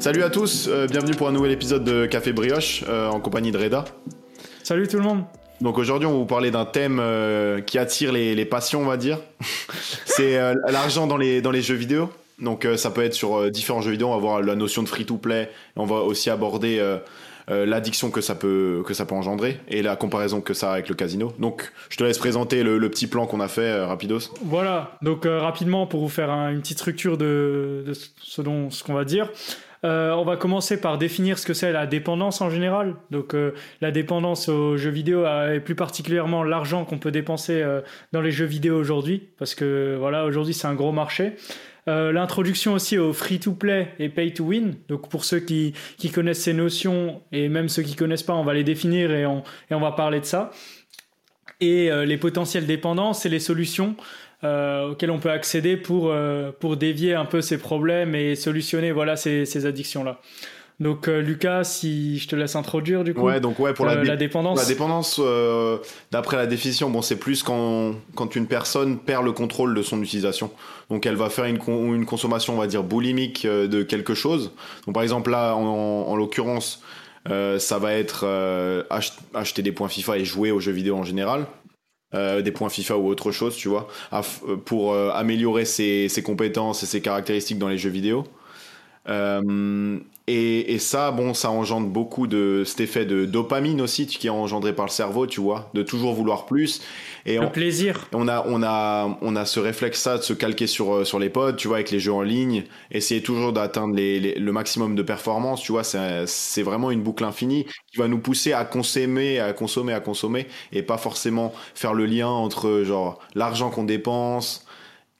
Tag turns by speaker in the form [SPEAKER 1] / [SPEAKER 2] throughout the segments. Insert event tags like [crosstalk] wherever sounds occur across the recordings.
[SPEAKER 1] Salut à tous, euh, bienvenue pour un nouvel épisode de Café Brioche euh, en compagnie de Reda.
[SPEAKER 2] Salut tout le monde.
[SPEAKER 1] Donc aujourd'hui, on va vous parler d'un thème euh, qui attire les, passions, on va dire. [laughs] C'est l'argent dans les, dans les jeux vidéo. Donc ça peut être sur différents jeux vidéo, on va voir la notion de free-to-play, on va aussi aborder l'addiction que ça peut que ça peut engendrer et la comparaison que ça a avec le casino. Donc, je te laisse présenter le, petit plan qu'on a fait rapidos.
[SPEAKER 2] Voilà. Donc rapidement pour vous faire une petite structure de, de ce dont ce qu'on va dire. Euh, on va commencer par définir ce que c'est la dépendance en général. Donc euh, la dépendance aux jeux vidéo et plus particulièrement l'argent qu'on peut dépenser euh, dans les jeux vidéo aujourd'hui, parce que voilà aujourd'hui c'est un gros marché. L'introduction aussi au free-to-play et pay-to-win. Donc pour ceux qui, connaissent ces notions et même ceux qui connaissent pas, on va les définir et on, et on va parler de ça. Et les potentielles dépendances et les solutions euh, auxquels on peut accéder pour, euh, pour dévier un peu ces problèmes et solutionner voilà, ces, ces addictions-là. Donc euh, Lucas, si je te laisse introduire du coup.
[SPEAKER 1] Ouais, donc ouais pour la, la, dépendance. La dépendance, d'après la définition, bon c'est plus quand quand une personne perd le contrôle de son utilisation. Donc elle va faire une, une consommation, on va dire boulimique de quelque chose. Donc par exemple là, en, en l'occurrence, ça va être acheter des points FIFA et jouer aux jeux vidéo en général. Euh, des points FIFA ou autre chose, tu vois, euh, pour euh, améliorer ses, ses, compétences et ses caractéristiques dans les jeux vidéo. Et, et, ça, bon, ça engendre beaucoup de cet effet de dopamine aussi qui est engendré par le cerveau, tu vois, de toujours vouloir plus.
[SPEAKER 2] Et le plaisir.
[SPEAKER 1] On a, on a, on a ce réflexe-là de se calquer sur, euh, sur les pods, tu vois, avec les jeux en ligne, essayer toujours d'atteindre les, le maximum de performance, tu vois, c'est vraiment une boucle infinie qui va nous pousser à consommer, à consommer, à consommer, et pas forcément faire le lien entre genre l'argent qu'on dépense,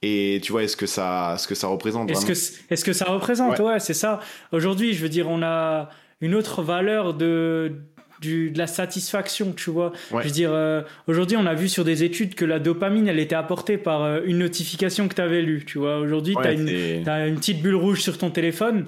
[SPEAKER 1] et tu vois, est-ce que ça, ce que ça représente
[SPEAKER 2] Est-ce que, est-ce que ça représente? Ouais, c'est ça. Aujourd'hui, je veux dire, on a une autre valeur de, du, de la satisfaction, tu vois. Je veux dire, euh, aujourd'hui, on a vu sur des études que la dopamine, elle était apportée par euh, une notification que tu avais lue, tu vois. Aujourd'hui, tu as, une petite bulle rouge sur ton téléphone.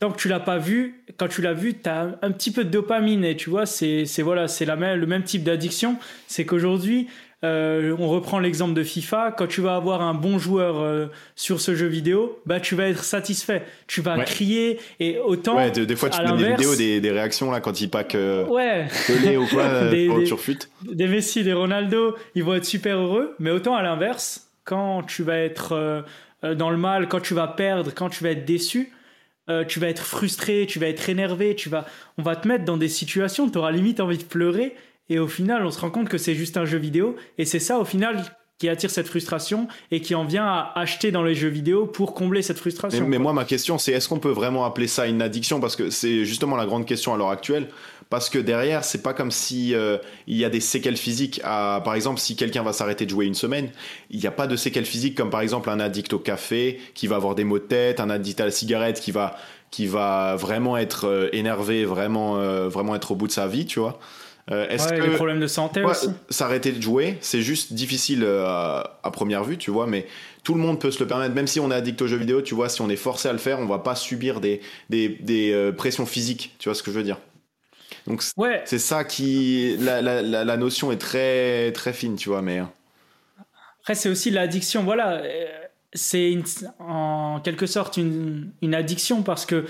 [SPEAKER 2] Tant que tu l'as pas vu, quand tu l'as vu, tu as un petit peu de dopamine et tu vois, c'est voilà, c'est le même type d'addiction. C'est qu'aujourd'hui, euh, on reprend l'exemple de FIFA. Quand tu vas avoir un bon joueur euh, sur ce jeu vidéo, bah tu vas être satisfait. Tu vas crier et autant.
[SPEAKER 1] Ouais, des fois tu fais des vidéos, des, réactions là quand il pack euh, ouais. ou quoi [laughs] des, des,
[SPEAKER 2] des Messi, des Ronaldo, ils vont être super heureux. Mais autant à l'inverse, quand tu vas être dans le mal, quand tu vas perdre, quand tu vas être déçu. tu vas être frustré, tu vas être énervé, tu vas, on va te mettre dans des situations, tu auras limite envie de pleurer et au final, on se rend compte que c'est juste un jeu vidéo. Et c'est ça, au final, qui attire cette frustration et qui en vient à acheter dans les jeux vidéo pour combler cette frustration.
[SPEAKER 1] Mais, moi, ma question, c'est est-ce qu'on peut vraiment appeler ça une addiction? Parce que c'est justement la grande question à l'heure actuelle. Parce que derrière, c'est pas comme si euh, il y a des séquelles physiques. À, par exemple, si quelqu'un va s'arrêter de jouer une semaine, il n'y a pas de séquelles physiques comme par exemple un addict au café qui va avoir des maux de tête, un addict à la cigarette qui va qui va vraiment être euh, énervé, vraiment euh, vraiment être au bout de sa vie, tu vois.
[SPEAKER 2] Euh, est-ce que les problèmes de santé aussi.
[SPEAKER 1] S'arrêter de jouer, c'est juste difficile euh, à, première vue, tu vois, mais tout le monde peut se le permettre. Même si on est addict aux jeux vidéo, tu vois, si on est forcé à le faire, on va pas subir des, des, des euh, pressions physiques. Tu vois ce que je veux dire Donc ouais. c'est ça qui la, la, la, notion est très très fine, tu vois, mais
[SPEAKER 2] après c'est aussi l'addiction. Voilà, c'est en quelque sorte une, une addiction parce que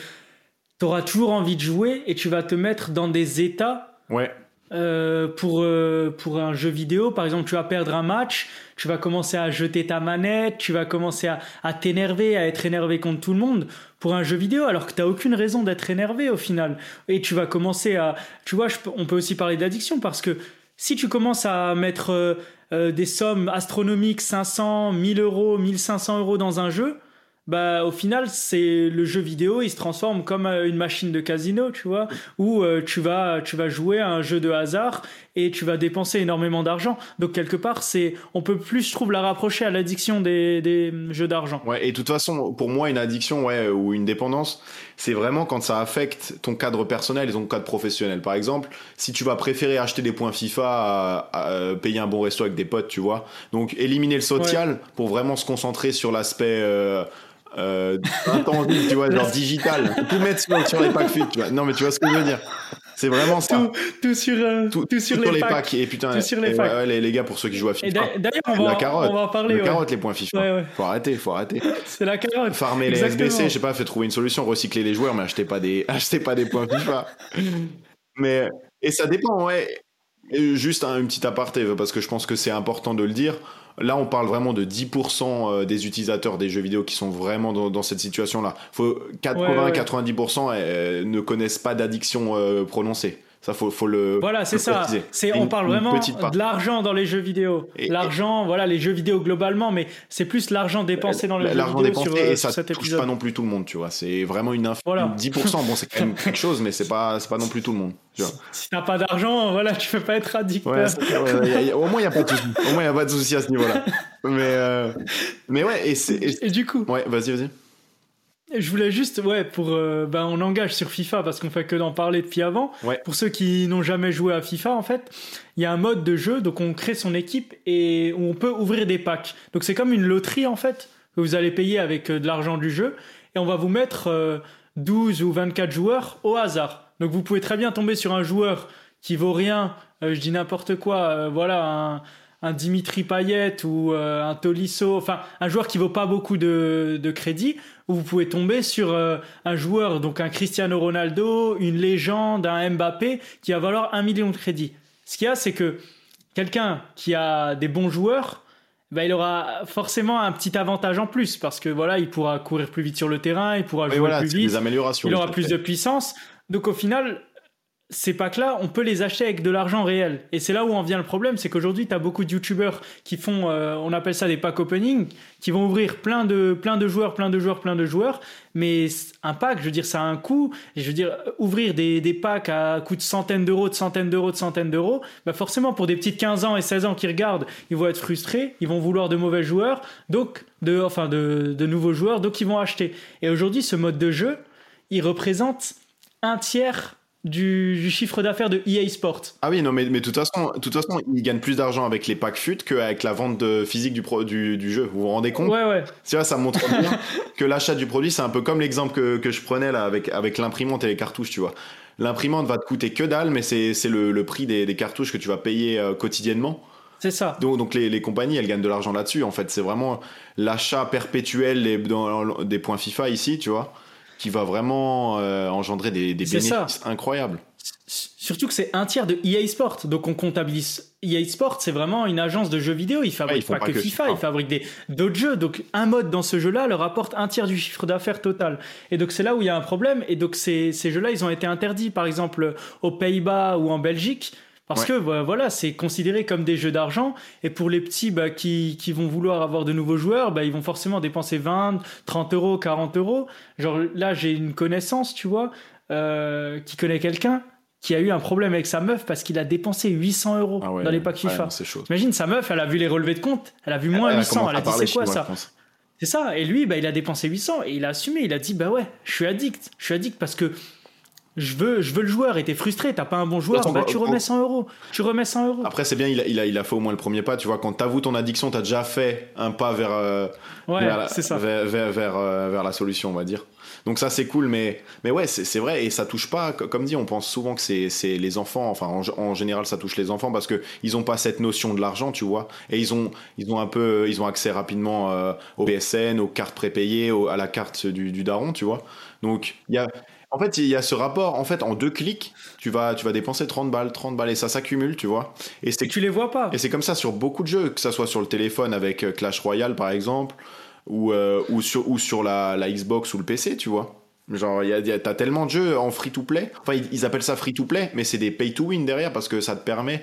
[SPEAKER 2] tu auras toujours envie de jouer et tu vas te mettre dans des états
[SPEAKER 1] Ouais.
[SPEAKER 2] Euh, pour, euh, pour un jeu vidéo. Par exemple, tu vas perdre un match, tu vas commencer à jeter ta manette, tu vas commencer à, à t'énerver, à être énervé contre tout le monde pour un jeu vidéo, alors que tu n'as aucune raison d'être énervé au final. Et tu vas commencer à... Tu vois, on peut aussi parler d'addiction parce que si tu commences à mettre euh, des sommes astronomiques, 500, 1000 euros, 1500 euros dans un jeu, bah au final c'est le jeu vidéo il se transforme comme euh, une machine de casino tu vois où euh, tu vas tu vas jouer à un jeu de hasard et tu vas dépenser énormément d'argent. Donc quelque part c'est on peut plus je trouve la rapprocher à l'addiction des, des jeux d'argent.
[SPEAKER 1] Ouais et de toute façon pour moi une addiction ouais ou une dépendance c'est vraiment quand ça affecte ton cadre personnel et ton cadre professionnel. Par exemple si tu vas préférer acheter des points FIFA à, payer un bon resto avec des potes tu vois. Donc éliminer le social pour vraiment se concentrer sur l'aspect euh, euh, intangible, tu vois, genre digital. Tout mettre sur, les packs fit, tu vois. Non, mais tu vois ce que je veux dire. C'est vraiment ça.
[SPEAKER 2] Tout, sur, euh, tout, sur, les, packs.
[SPEAKER 1] Et putain, sur les, les, gars, pour ceux qui jouent à FIFA.
[SPEAKER 2] D'ailleurs, on, va, on va en parler.
[SPEAKER 1] La carotte, les points FIFA. Faut arrêter, faut arrêter. [laughs]
[SPEAKER 2] C'est la carotte.
[SPEAKER 1] Farmer les SBC, je sais pas, fait trouver une solution, recycler les joueurs, mais achetez pas des, [laughs] achetez pas des points FIFA. mais, et ça dépend, ouais. juste un, une petite aparté, parce que je pense que c'est important de le dire. Là, on parle vraiment de 10% euh, des utilisateurs des jeux vidéo qui sont vraiment dans, cette situation-là. 80-90% euh, ne connaissent pas d'addiction euh, prononcée. Ça, faut, faut le.
[SPEAKER 2] Voilà, c'est ça. C'est, on parle vraiment de l'argent dans les jeux vidéo. L'argent, voilà, les jeux vidéo globalement, mais c'est plus l'argent dépensé dans les jeux vidéo dépensé, sur, et ça touche
[SPEAKER 1] pas non plus tout le monde, tu vois. C'est vraiment une, voilà. 10%. Bon, c'est quand même quelque chose, mais c'est pas, c'est pas non plus tout le monde. Tu vois.
[SPEAKER 2] Si t'as pas d'argent, voilà, tu peux pas être addict. Ouais,
[SPEAKER 1] au moins, il y a pas de souci. Au moins, il y a pas de souci à ce niveau-là. Mais, euh, mais ouais, et c'est.
[SPEAKER 2] et du coup.
[SPEAKER 1] Ouais, vas-y, vas-y.
[SPEAKER 2] Je voulais juste, ouais, pour, euh, ben, on engage sur FIFA parce qu'on fait que d'en parler depuis avant. Pour ceux qui n'ont jamais joué à FIFA, en fait, il y a un mode de jeu, donc on crée son équipe et on peut ouvrir des packs. Donc c'est comme une loterie, en fait, que vous allez payer avec euh, de l'argent du jeu et on va vous mettre 12 euh, ou 24 joueurs au hasard. Donc vous pouvez très bien tomber sur un joueur qui vaut rien, je dis n'importe quoi, voilà, un, un Dimitri Payet ou un Tolisso, enfin un joueur qui vaut pas beaucoup de, de crédit où vous pouvez tomber sur euh, un joueur, donc un Cristiano Ronaldo, une légende, un Mbappé, qui va valoir un million de crédits. Ce qu'il y a, c'est que quelqu'un qui a des bons joueurs, bah, il aura forcément un petit avantage en plus parce que voilà, il pourra courir plus vite sur le terrain, il pourra jouer plus vite, il aura plus de puissance. Donc au final, ces packs-là, on peut les acheter avec de l'argent réel. Et c'est là où en vient le problème, c'est qu'aujourd'hui, tu as beaucoup de youtubeurs qui font, euh, on appelle ça des packs opening, qui vont ouvrir plein de, plein de joueurs, plein de joueurs, plein de joueurs. Mais un pack, je veux dire, ça a un coût. Et je veux dire, ouvrir des, des packs à coût de centaines d'euros, de centaines d'euros, de centaines d'euros, bah forcément, pour des petites 15 ans et 16 ans qui regardent, ils vont être frustrés, ils vont vouloir de mauvais joueurs, donc, de, enfin, de, de nouveaux joueurs, donc ils vont acheter. Et aujourd'hui, ce mode de jeu, il représente un tiers du, chiffre d'affaires de EA Sports.
[SPEAKER 1] Ah oui, non, mais, mais de toute façon, de toute façon, ils gagnent plus d'argent avec les packs FUT qu'avec la vente de physique du, pro, du, du, jeu. Vous vous rendez compte?
[SPEAKER 2] Ouais, ouais.
[SPEAKER 1] Tu vois, ça montre bien [laughs] que l'achat du produit, c'est un peu comme l'exemple que, que, je prenais là avec, avec l'imprimante et les cartouches, tu vois. L'imprimante va te coûter que dalle, mais c'est le, le, prix des, des, cartouches que tu vas payer euh, quotidiennement.
[SPEAKER 2] C'est ça.
[SPEAKER 1] Donc, donc les, les, compagnies, elles gagnent de l'argent là-dessus. En fait, c'est vraiment l'achat perpétuel des, des points FIFA ici, tu vois qui va vraiment euh, engendrer des, bénéfices incroyables.
[SPEAKER 2] Surtout que c'est un tiers de EA Sport. Donc on comptabilise. EA Sport, c'est vraiment une agence de jeux vidéo. Ils fabriquent pas, que, FIFA, ils fabriquent d'autres jeux. Donc un mode dans ce jeu-là leur apporte un tiers du chiffre d'affaires total. Et donc c'est là où il y a un problème. Et donc ces, ces jeux-là, ils ont été interdits, par exemple, aux Pays-Bas ou en Belgique. Parce que voilà, c'est considéré comme des jeux d'argent. Et pour les petits bah, qui, qui, vont vouloir avoir de nouveaux joueurs, bah, ils vont forcément dépenser 20, 30 euros, 40 euros. Genre là, j'ai une connaissance, tu vois, euh, qui connaît quelqu'un qui a eu un problème avec sa meuf parce qu'il a dépensé 800 euros ah dans les packs FIFA. Imagine sa meuf, elle a vu les relevés de compte, elle a vu moins 800, elle a dit c'est quoi ça C'est ça. Et lui, bah, il a dépensé 800 et il a assumé. Il a dit bah ouais, je suis addict. Je suis addict parce que je veux, je veux le joueur et t'es frustré, t'as pas un bon joueur, bah, tu remets 100 euros. Tu remais 100 euros.
[SPEAKER 1] Après, c'est bien, il a, il, a, il a fait au moins le premier pas. Tu vois, quand t'avoues ton addiction, t'as déjà fait un pas vers, euh, vers, ça. Vers, vers, euh, vers, la solution, on va dire. Donc ça, c'est cool, mais, mais ouais, c'est vrai, et ça touche pas, comme dit, on pense souvent que c'est les enfants, enfin, en, général, ça touche les enfants parce que ils ont pas cette notion de l'argent, tu vois, et ils ont, ils ont un peu, ils ont accès rapidement euh, au PSN, aux cartes prépayées, à la carte du, du daron, tu vois. Donc, il y a, en fait, il y a ce rapport. En fait, en deux clics, tu vas, tu vas dépenser 30 balles, 30 balles, et ça s'accumule, tu vois.
[SPEAKER 2] Et, c'est, tu les vois pas.
[SPEAKER 1] Et c'est comme ça sur beaucoup de jeux, que ça soit sur le téléphone avec euh, Clash Royale, par exemple, ou, euh, ou sur, ou sur la, la, Xbox ou le PC, tu vois. Genre, y a, t'as tellement de jeux en free-to-play. Enfin, ils, appellent ça free-to-play, mais c'est des pay-to-win derrière parce que ça te permet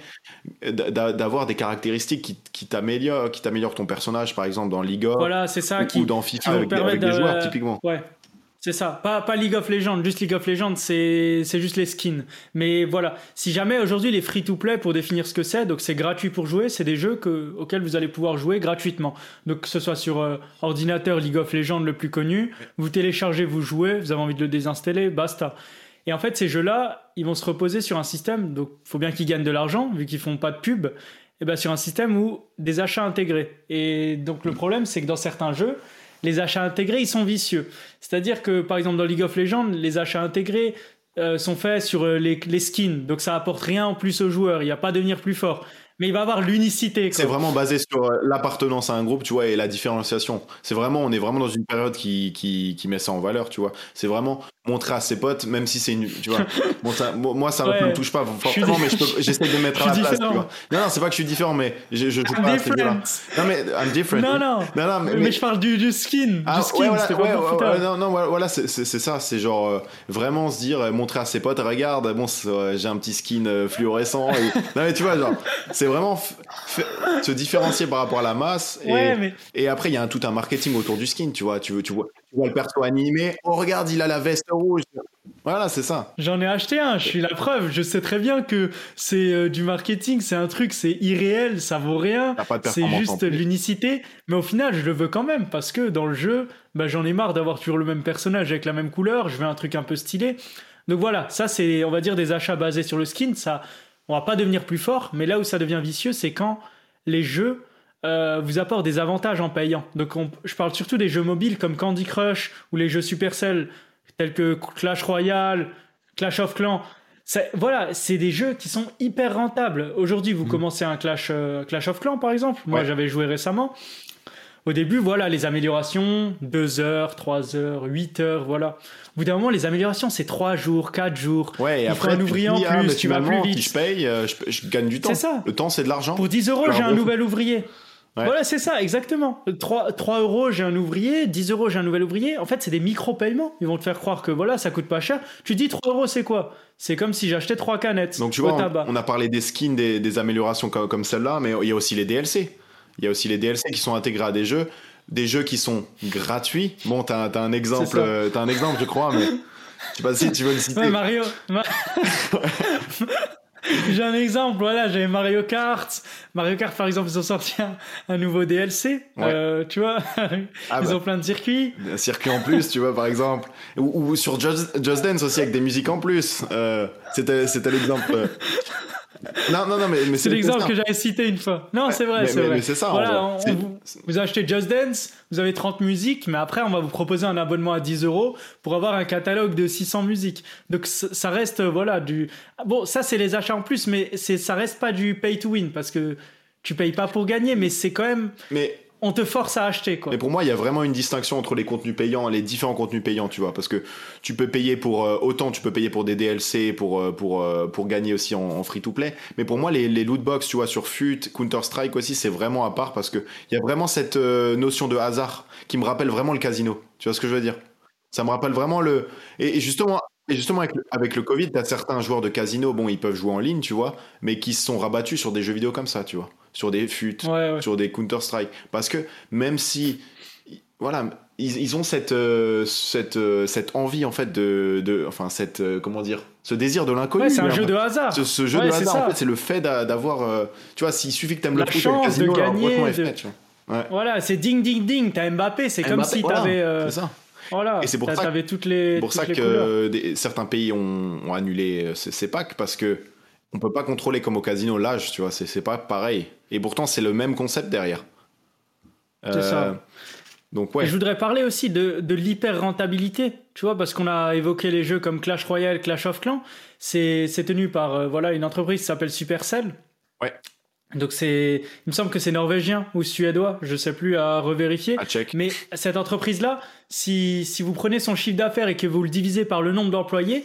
[SPEAKER 1] d'avoir des caractéristiques qui, qui t'améliorent, qui t'améliorent ton personnage, par exemple, dans League of.
[SPEAKER 2] Voilà, c'est ça.
[SPEAKER 1] Ou, qui, dans FIFA avec, avec des joueurs, typiquement.
[SPEAKER 2] Ouais. C'est ça, pas, pas League of Legends, juste League of Legends, c'est juste les skins. Mais voilà, si jamais aujourd'hui les free-to-play, pour définir ce que c'est, donc c'est gratuit pour jouer, c'est des jeux que, auxquels vous allez pouvoir jouer gratuitement. Donc que ce soit sur euh, ordinateur League of Legends le plus connu, vous téléchargez, vous jouez, vous avez envie de le désinstaller, basta. Et en fait, ces jeux-là, ils vont se reposer sur un système, donc faut bien qu'ils gagnent de l'argent, vu qu'ils font pas de pub, et ben sur un système où des achats intégrés. Et donc le problème, c'est que dans certains jeux, les achats intégrés, ils sont vicieux. C'est-à-dire que, par exemple, dans League of Legends, les achats intégrés, sont faits sur les, les, skins, donc ça apporte rien en plus aux joueurs. Il n'y a pas devenir plus fort mais il va avoir l'unicité.
[SPEAKER 1] C'est vraiment basé sur l'appartenance à un groupe, tu vois, et la différenciation. C'est vraiment, on est vraiment dans une période qui, qui met ça en valeur, tu vois. C'est vraiment montrer à ses potes, même si c'est une, tu vois. [laughs] Bon, ça, moi, ça ne me touche pas forcément, mais j'essaie de me mettre à la place, tu vois. Non, non, c'est pas que je suis différent, mais je, je joue pas à ce là Non, mais I'm different.
[SPEAKER 2] Non, non. non, non mais, mais, je parle du, du skin. Ah, du skin,
[SPEAKER 1] ouais, voilà, ouais, non, non, voilà, c'est ça. C'est genre euh, vraiment se dire, euh, montrer à ses potes, regarde, bon, j'ai un petit skin euh, fluorescent. Et... [laughs] non, mais tu vois, genre, c'est vraiment se différencier par rapport à la masse. Et, mais... et après, il y a un, tout un marketing autour du skin, tu vois. Tu, veux, tu, vois, tu vois le perso animé. Oh, regarde, il a la veste rouge. Voilà, c'est ça.
[SPEAKER 2] J'en ai acheté un, je suis la preuve. Je sais très bien que c'est euh, du marketing, c'est un truc, c'est irréel, ça vaut rien. C'est juste l'unicité. Mais au final, je le veux quand même parce que dans le jeu, bah, j'en ai marre d'avoir toujours le même personnage avec la même couleur. Je veux un truc un peu stylé. Donc voilà, ça c'est, on va dire, des achats basés sur le skin. Ça, on va pas devenir plus fort, mais là où ça devient vicieux, c'est quand les jeux euh, vous apportent des avantages en payant. Donc je parle surtout des jeux mobiles comme Candy Crush ou les jeux Supercell tels que Clash Royale, Clash of Clans. Voilà, c'est des jeux qui sont hyper rentables. Aujourd'hui, vous mm. commencez un Clash, euh, Clash of Clans, par exemple. Moi, j'avais joué récemment. Au début, voilà, les améliorations, 2 heures, 3 heures, 8 heures, voilà. Au bout d'un moment, les améliorations, c'est 3 jours, 4 jours.
[SPEAKER 1] Ouais, et Il après, un ouvrier en ah, plus, tu vas plus vite. Si je paye, euh, je, gagne du temps. C'est ça. Le temps, c'est de l'argent.
[SPEAKER 2] Pour 10 euros, j'ai un nouvel ouvrier. Voilà, c'est ça, exactement. 3, 3 euros, j'ai un ouvrier, 10 euros, j'ai un nouvel ouvrier. En fait, c'est des micro-paiements. Ils vont te faire croire que voilà, ça coûte pas cher. Tu dis 3 euros, c'est quoi? C'est comme si j'achetais 3 canettes.
[SPEAKER 1] Donc, tu vois, on, a parlé des skins, des, améliorations comme, comme celle-là, mais il y a aussi les DLC. Il y a aussi les DLC qui sont intégrés à des jeux. Des jeux qui sont gratuits. Bon, t'as as un exemple, euh, as un exemple, je crois, mais [laughs] je sais pas si tu veux le citer.
[SPEAKER 2] Ouais, Mario. [laughs] J'ai un exemple, voilà, j'ai Mario Kart. Mario Kart, par exemple, ils ont sorti un, nouveau DLC, euh, tu vois. [laughs] Ah ils bah. ont plein de circuits.
[SPEAKER 1] Un circuit en plus, tu vois, par exemple. Ou, sur Just, Dance aussi, avec des musiques en plus. Euh, C'était l'exemple. [laughs] Euh, non, non, non, mais, mais
[SPEAKER 2] c'est l'exemple que j'avais cité une fois. Non, c'est vrai, c'est vrai. Mais c'est ça. Voilà, vous, achetez Just Dance, vous avez 30 musiques, mais après, on va vous proposer un abonnement à 10 euros pour avoir un catalogue de 600 musiques. Donc, ça reste, voilà, du. Bon, ça, c'est les achats en plus, mais ça reste pas du pay to win parce que tu payes pas pour gagner, mais c'est quand même. Mais on te force à acheter quoi.
[SPEAKER 1] Mais pour moi, il y a vraiment une distinction entre les contenus payants et les différents contenus payants, tu vois, parce que tu peux payer pour euh, autant, tu peux payer pour des DLC, pour euh, pour euh, pour gagner aussi en, free to play. Mais pour moi, les, loot box, tu vois, sur FUT, Counter Strike aussi, c'est vraiment à part parce que il y a vraiment cette notion de hasard qui me rappelle vraiment le casino. Tu vois ce que je veux dire? Ça me rappelle vraiment le et, justement. Et justement, avec le, avec le Covid, t'as certains joueurs de casino, bon, ils peuvent jouer en ligne, tu vois, mais qui se sont rabattus sur des jeux vidéo comme ça, tu vois sur des FUT, sur des Counter-Strike. Parce que même si, voilà, ils, ont cette, euh, cette, euh, cette envie, en fait, de. de enfin, cette. Euh, comment dire Ce désir de l'inconnu.
[SPEAKER 2] c'est un jeu de hasard.
[SPEAKER 1] Ce, jeu de hasard, en fait, c'est le fait d'avoir. tu vois, s'il suffit que t'aimes
[SPEAKER 2] la le chance de gagner. Voilà, c'est ding, ding, ding. T'as Mbappé, c'est comme si t'avais. c'est ça. Voilà, et c'est pour ça, toutes les,
[SPEAKER 1] pour ça que certains pays ont, ont annulé ces, ces, packs parce que on peut pas contrôler comme au casino l'âge, tu vois, c'est pas pareil. Et pourtant, c'est le même concept derrière.
[SPEAKER 2] C'est ça. Euh, donc, ouais. je voudrais parler aussi de, de l'hyper rentabilité, tu vois, parce qu'on a évoqué les jeux comme Clash Royale, Clash of Clans. C'est tenu par euh, voilà une entreprise qui s'appelle Supercell.
[SPEAKER 1] Ouais.
[SPEAKER 2] Donc c'est, il me semble que c'est norvégien ou suédois, je sais plus à revérifier.
[SPEAKER 1] À check.
[SPEAKER 2] Mais cette entreprise-là, si, si vous prenez son chiffre d'affaires et que vous le divisez par le nombre d'employés,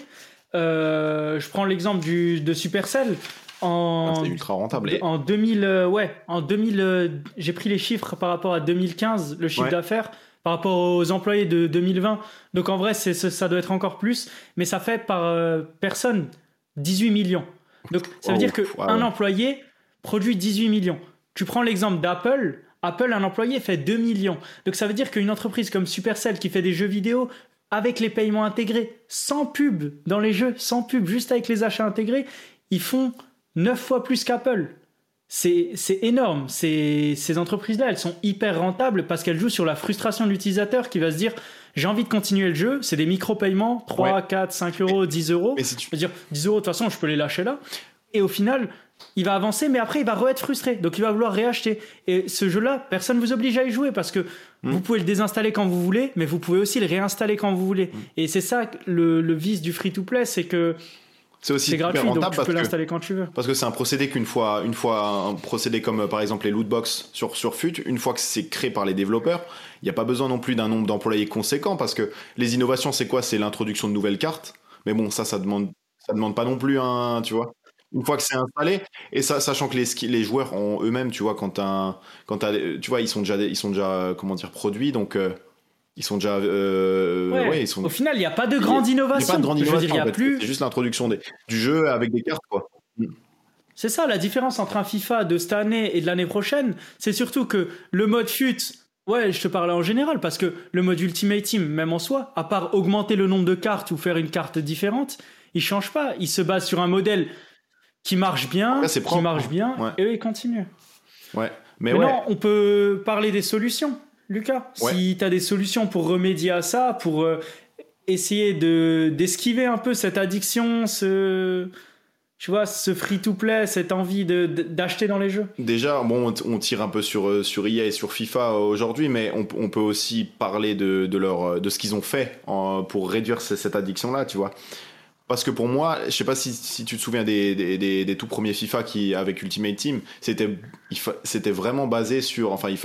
[SPEAKER 2] euh, je prends l'exemple de Supercell.
[SPEAKER 1] En, ah, ultra rentable.
[SPEAKER 2] En 2000, euh, ouais, en 2000, euh, j'ai pris les chiffres par rapport à 2015, le chiffre d'affaires, par rapport aux employés de 2020. Donc en vrai, c'est, ça doit être encore plus, mais ça fait par personne 18 millions. Donc ça veut dire qu'un un employé produit 18 millions. Tu prends l'exemple d'Apple, Apple, un employé fait 2 millions. Donc ça veut dire qu'une entreprise comme Supercell qui fait des jeux vidéo avec les paiements intégrés, sans pub dans les jeux, sans pub, juste avec les achats intégrés, ils font 9 fois plus qu'Apple. C'est énorme. Ces, ces entreprises-là, elles sont hyper rentables parce qu'elles jouent sur la frustration de l'utilisateur qui va se dire j'ai envie de continuer le jeu, c'est des micro-paiements, 3, 4, 5 euros, 10 euros. Mais si tu... veux dire 10 euros, de toute façon, je peux les lâcher là. Et au final, il va avancer, mais après, il va re-être frustré. Donc, il va vouloir réacheter. Et ce jeu-là, personne ne vous oblige à y jouer parce que hmm. vous pouvez le désinstaller quand vous voulez, mais vous pouvez aussi le réinstaller quand vous voulez. Hmm. Et c'est ça le, le vice du free-to-play, c'est que
[SPEAKER 1] c'est aussi
[SPEAKER 2] gratuit, donc tu peux l'installer quand tu veux.
[SPEAKER 1] Parce que c'est un procédé qu'une fois, une fois un procédé comme euh, par exemple les lootbox sur, sur FUT, une fois que c'est créé par les développeurs, il n'y a pas besoin non plus d'un nombre d'employés conséquent parce que les innovations, c'est quoi? C'est l'introduction de nouvelles cartes. Mais bon, ça, ça demande, ça demande pas non plus un, tu vois. Une fois que c'est installé, et ça, sachant que les, les joueurs ont eux-mêmes, tu vois, quand, un, quand tu vois, ils sont déjà, ils sont déjà, comment dire, produits, donc. Euh, ils sont déjà. Euh, ouais. ils sont...
[SPEAKER 2] Au final, il n'y a pas de grande innovation. Il n'y a pas de grande innovation. plus...
[SPEAKER 1] C'est juste l'introduction du jeu avec des cartes, quoi. Mm.
[SPEAKER 2] C'est ça la différence entre un FIFA de cette année et de l'année prochaine. C'est surtout que le mode FUT, ouais, je te parlais en général, parce que le mode Ultimate Team, même en soi, à part augmenter le nombre de cartes ou faire une carte différente, il change pas. Il se base sur un modèle qui marche bien, qui marche bien, et eux, ils continuent.
[SPEAKER 1] Ouais.
[SPEAKER 2] Mais Maintenant, on peut parler des solutions. Lucas. Si tu as des solutions pour remédier à ça, pour euh, essayer de d'esquiver un peu cette addiction, ce tu vois, ce free-to-play, cette envie d'acheter dans les jeux
[SPEAKER 1] Déjà, bon, on tire un peu sur, euh, sur EA et sur FIFA aujourd'hui, mais on, on, peut aussi parler de, de, leur, de ce qu'ils ont fait pour réduire cette addiction-là, tu vois. Parce que pour moi, je sais pas si, si tu te souviens des, des, des, tout premiers FIFA qui, avec Ultimate Team, c'était, c'était vraiment basé sur, enfin, il,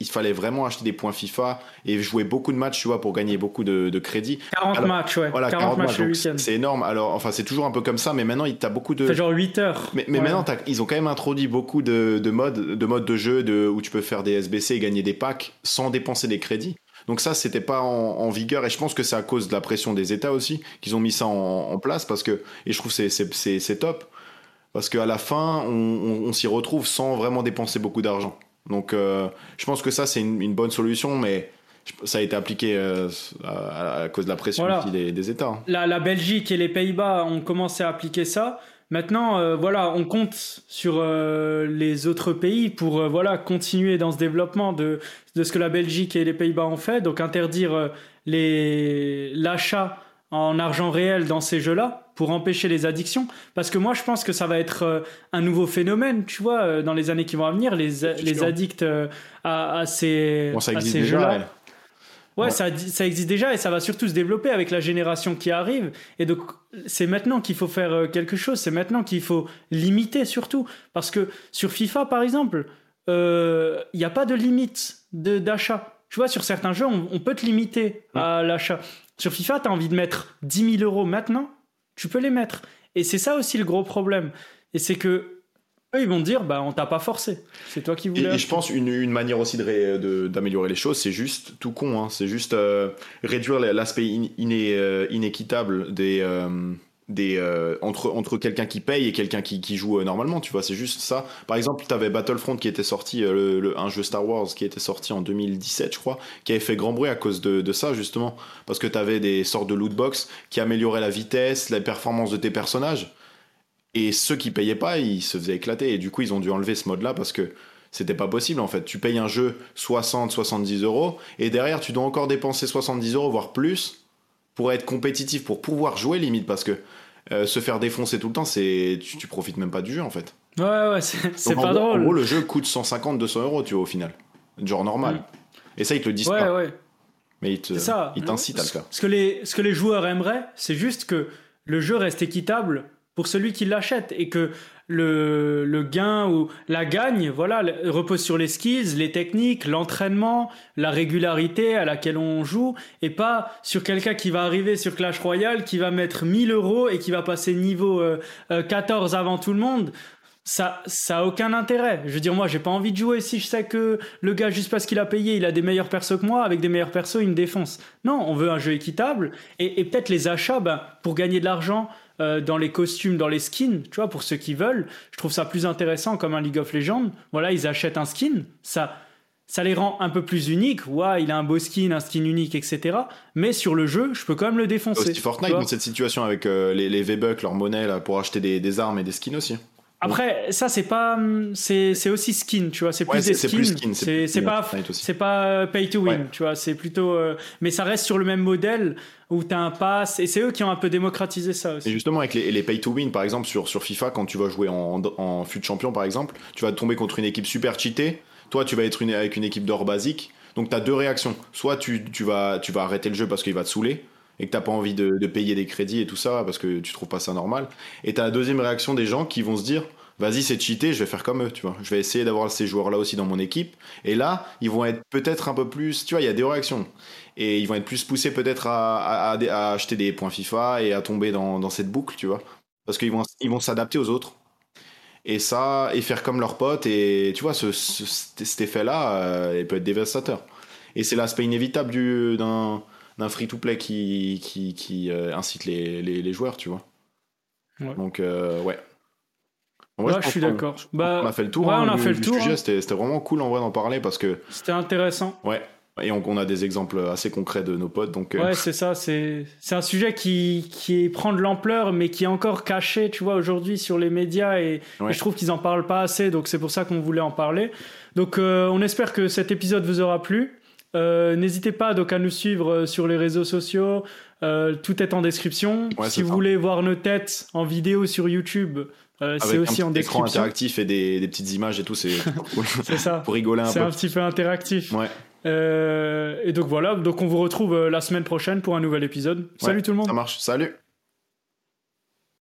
[SPEAKER 1] il, fallait vraiment acheter des points FIFA et jouer beaucoup de matchs, tu vois, pour gagner beaucoup de, de crédits.
[SPEAKER 2] 40 matchs, ouais.
[SPEAKER 1] Voilà, 40, matchs, matchs C'est énorme. Alors, enfin, c'est toujours un peu comme ça, mais maintenant, tu as beaucoup de.
[SPEAKER 2] C'est genre 8 heures.
[SPEAKER 1] Mais, mais maintenant, ils ont quand même introduit beaucoup de, de modes, de modes de jeu de, où tu peux faire des SBC et gagner des packs sans dépenser des crédits. Donc ça, c'était pas en, vigueur et je pense que c'est à cause de la pression des États aussi qu'ils ont mis ça en, place parce que et je trouve c'est c'est top parce qu'à la fin, on, s'y retrouve sans vraiment dépenser beaucoup d'argent. Donc euh, je pense que ça c'est une, bonne solution, mais ça a été appliqué euh, à, cause de la pression des, États. Hein.
[SPEAKER 2] La, la, Belgique et les Pays-Bas ont commencé à appliquer ça. Maintenant, euh, voilà, on compte sur euh, les autres pays pour euh, voilà continuer dans ce développement de, de ce que la Belgique et les Pays-Bas ont fait, donc interdire les l'achat en argent réel dans ces jeux-là pour empêcher les addictions. Parce que moi je pense que ça va être un nouveau phénomène tu vois dans les années qui vont à venir les, les addicts à, à, ces, à ces jeux-là Ouais, Ça, ça, existe déjà et ça va surtout se développer avec la génération qui arrive. Et donc, c'est maintenant qu'il faut faire euh, quelque chose. C'est maintenant qu'il faut limiter surtout. Parce que sur FIFA, par exemple, euh, il n'y a pas de limite d'achat. Tu vois, sur certains jeux, on, peut te limiter à l'achat. Sur FIFA, tu as envie de mettre 10 000 euros maintenant, tu peux les mettre. Et c'est ça aussi le gros problème. Et c'est que eux, ils vont dire, bah, on t'a pas forcé. C'est toi qui voulais.
[SPEAKER 1] Et, je pense une, une manière aussi d'améliorer les choses, c'est juste tout con. Hein. c'est juste euh, réduire l'aspect euh, inéquitable des, euh, des entre entre quelqu'un qui paye et quelqu'un qui, qui, joue normalement. Tu vois, c'est juste ça. Par exemple, tu avais Battlefront qui était sorti, le, un jeu Star Wars qui était sorti en 2017, je crois, qui avait fait grand bruit à cause de, de ça justement, parce que tu avais des sortes de loot box qui amélioraient la vitesse, la performance de tes personnages. Et ceux qui payaient pas, ils se faisaient éclater. Et du coup, ils ont dû enlever ce mode-là parce que c'était pas possible en fait. Tu payes un jeu 60, 70 euros et derrière, tu dois encore dépenser 70 euros, voire plus, pour être compétitif, pour pouvoir jouer limite parce que euh, se faire défoncer tout le temps, c'est tu, profites même pas du jeu en fait.
[SPEAKER 2] Ouais, ouais, c'est pas drôle.
[SPEAKER 1] En gros, le jeu coûte 150, 200 euros, tu vois, au final. Genre normal. Mm. Et ça, ils te le disent
[SPEAKER 2] ouais,
[SPEAKER 1] pas.
[SPEAKER 2] Ouais.
[SPEAKER 1] Mais ils t'incitent à le faire.
[SPEAKER 2] Ce que, les, ce que les joueurs aimeraient, c'est juste que le jeu reste équitable pour celui qui l'achète et que le, le, gain ou la gagne voilà repose sur les skills, les techniques, l'entraînement, la régularité à laquelle on joue et pas sur quelqu'un qui va arriver sur Clash Royale qui va mettre 1000 euros et qui va passer niveau 14 euh, euh, avant tout le monde ça ça a aucun intérêt. Je veux dire moi j'ai pas envie de jouer si je sais que le gars juste parce qu'il a payé, il a des meilleurs persos que moi, avec des meilleurs persos, il me défonce. Non, on veut un jeu équitable et, et peut-être les achats ben, pour gagner de l'argent euh, dans les costumes, dans les skins, tu vois, pour ceux qui veulent. Je trouve ça plus intéressant comme un League of Legends. Voilà, ils achètent un skin, ça, ça les rend un peu plus uniques. Ouais, il a un beau skin, un skin unique, etc. Mais sur le jeu, je peux quand même le défoncer.
[SPEAKER 1] Aussi Fortnite dans cette situation avec euh, les, les V-Bucks, leur monnaie là, pour acheter des, des, armes et des skins aussi.
[SPEAKER 2] Après, ça, c'est pas. C'est aussi skin, tu vois. C'est plus des skins. C'est pas, c'est pas euh, pay to win, tu vois. C'est plutôt. Euh, mais ça reste sur le même modèle où tu as un pass. Et c'est eux qui ont un peu démocratisé ça aussi.
[SPEAKER 1] Et justement, avec les, les pay to win, par exemple, sur, sur FIFA, quand tu vas jouer en, en fut champion, par exemple, tu vas tomber contre une équipe super cheatée. Toi, tu vas être une, avec une équipe d'or basique. Donc, tu as deux réactions. Soit tu, tu, vas, tu vas arrêter le jeu parce qu'il va te saouler et que t'as pas envie de, payer des crédits et tout ça parce que tu trouves pas ça normal. Et t'as la deuxième réaction des gens qui vont se dire vas-y c'est cheaté, je vais faire comme eux, tu vois. Je vais essayer d'avoir ces joueurs-là aussi dans mon équipe. Et là, ils vont être peut-être un peu plus, tu vois, il y a des réactions. Et ils vont être plus poussés peut-être à, acheter des points FIFA et à tomber dans, cette boucle, tu vois. Parce qu'ils vont ils vont s'adapter aux autres. Et ça, et faire comme leurs potes. Et tu vois, ce, cet effet-là, euh, il peut être dévastateur. Et c'est l'aspect inévitable d'un d'un free-to-play qui, qui, qui euh, incite les, les, les, joueurs, tu vois. Donc, euh, ouais.
[SPEAKER 2] En vrai, je, suis d'accord.
[SPEAKER 1] Bah, on a fait le tour.
[SPEAKER 2] Ouais,
[SPEAKER 1] on
[SPEAKER 2] a fait le tour.
[SPEAKER 1] Hein. C'était vraiment cool en vrai d'en parler parce que.
[SPEAKER 2] C'était intéressant.
[SPEAKER 1] Ouais. Et on, a des exemples assez concrets de nos potes. Donc,
[SPEAKER 2] euh, Ouais, c'est ça. C'est un sujet qui, qui prend de l'ampleur, mais qui est encore caché, tu vois, aujourd'hui sur les médias. Et, je trouve qu'ils en parlent pas assez. Donc, c'est pour ça qu'on voulait en parler. Donc, on espère que cet épisode vous aura plu. Euh, n'hésitez pas donc à nous suivre euh, sur les réseaux sociaux. Euh, tout est en description. si vous voulez voir nos têtes en vidéo sur YouTube, c'est aussi en description.
[SPEAKER 1] Écran interactif et des, des, petites images et tout,
[SPEAKER 2] c'est [laughs] ça.
[SPEAKER 1] Pour rigoler un peu.
[SPEAKER 2] C'est un petit peu interactif.
[SPEAKER 1] Ouais.
[SPEAKER 2] et donc voilà, donc on vous retrouve la semaine prochaine pour un nouvel épisode. Salut tout le monde.
[SPEAKER 1] Ça marche. Salut.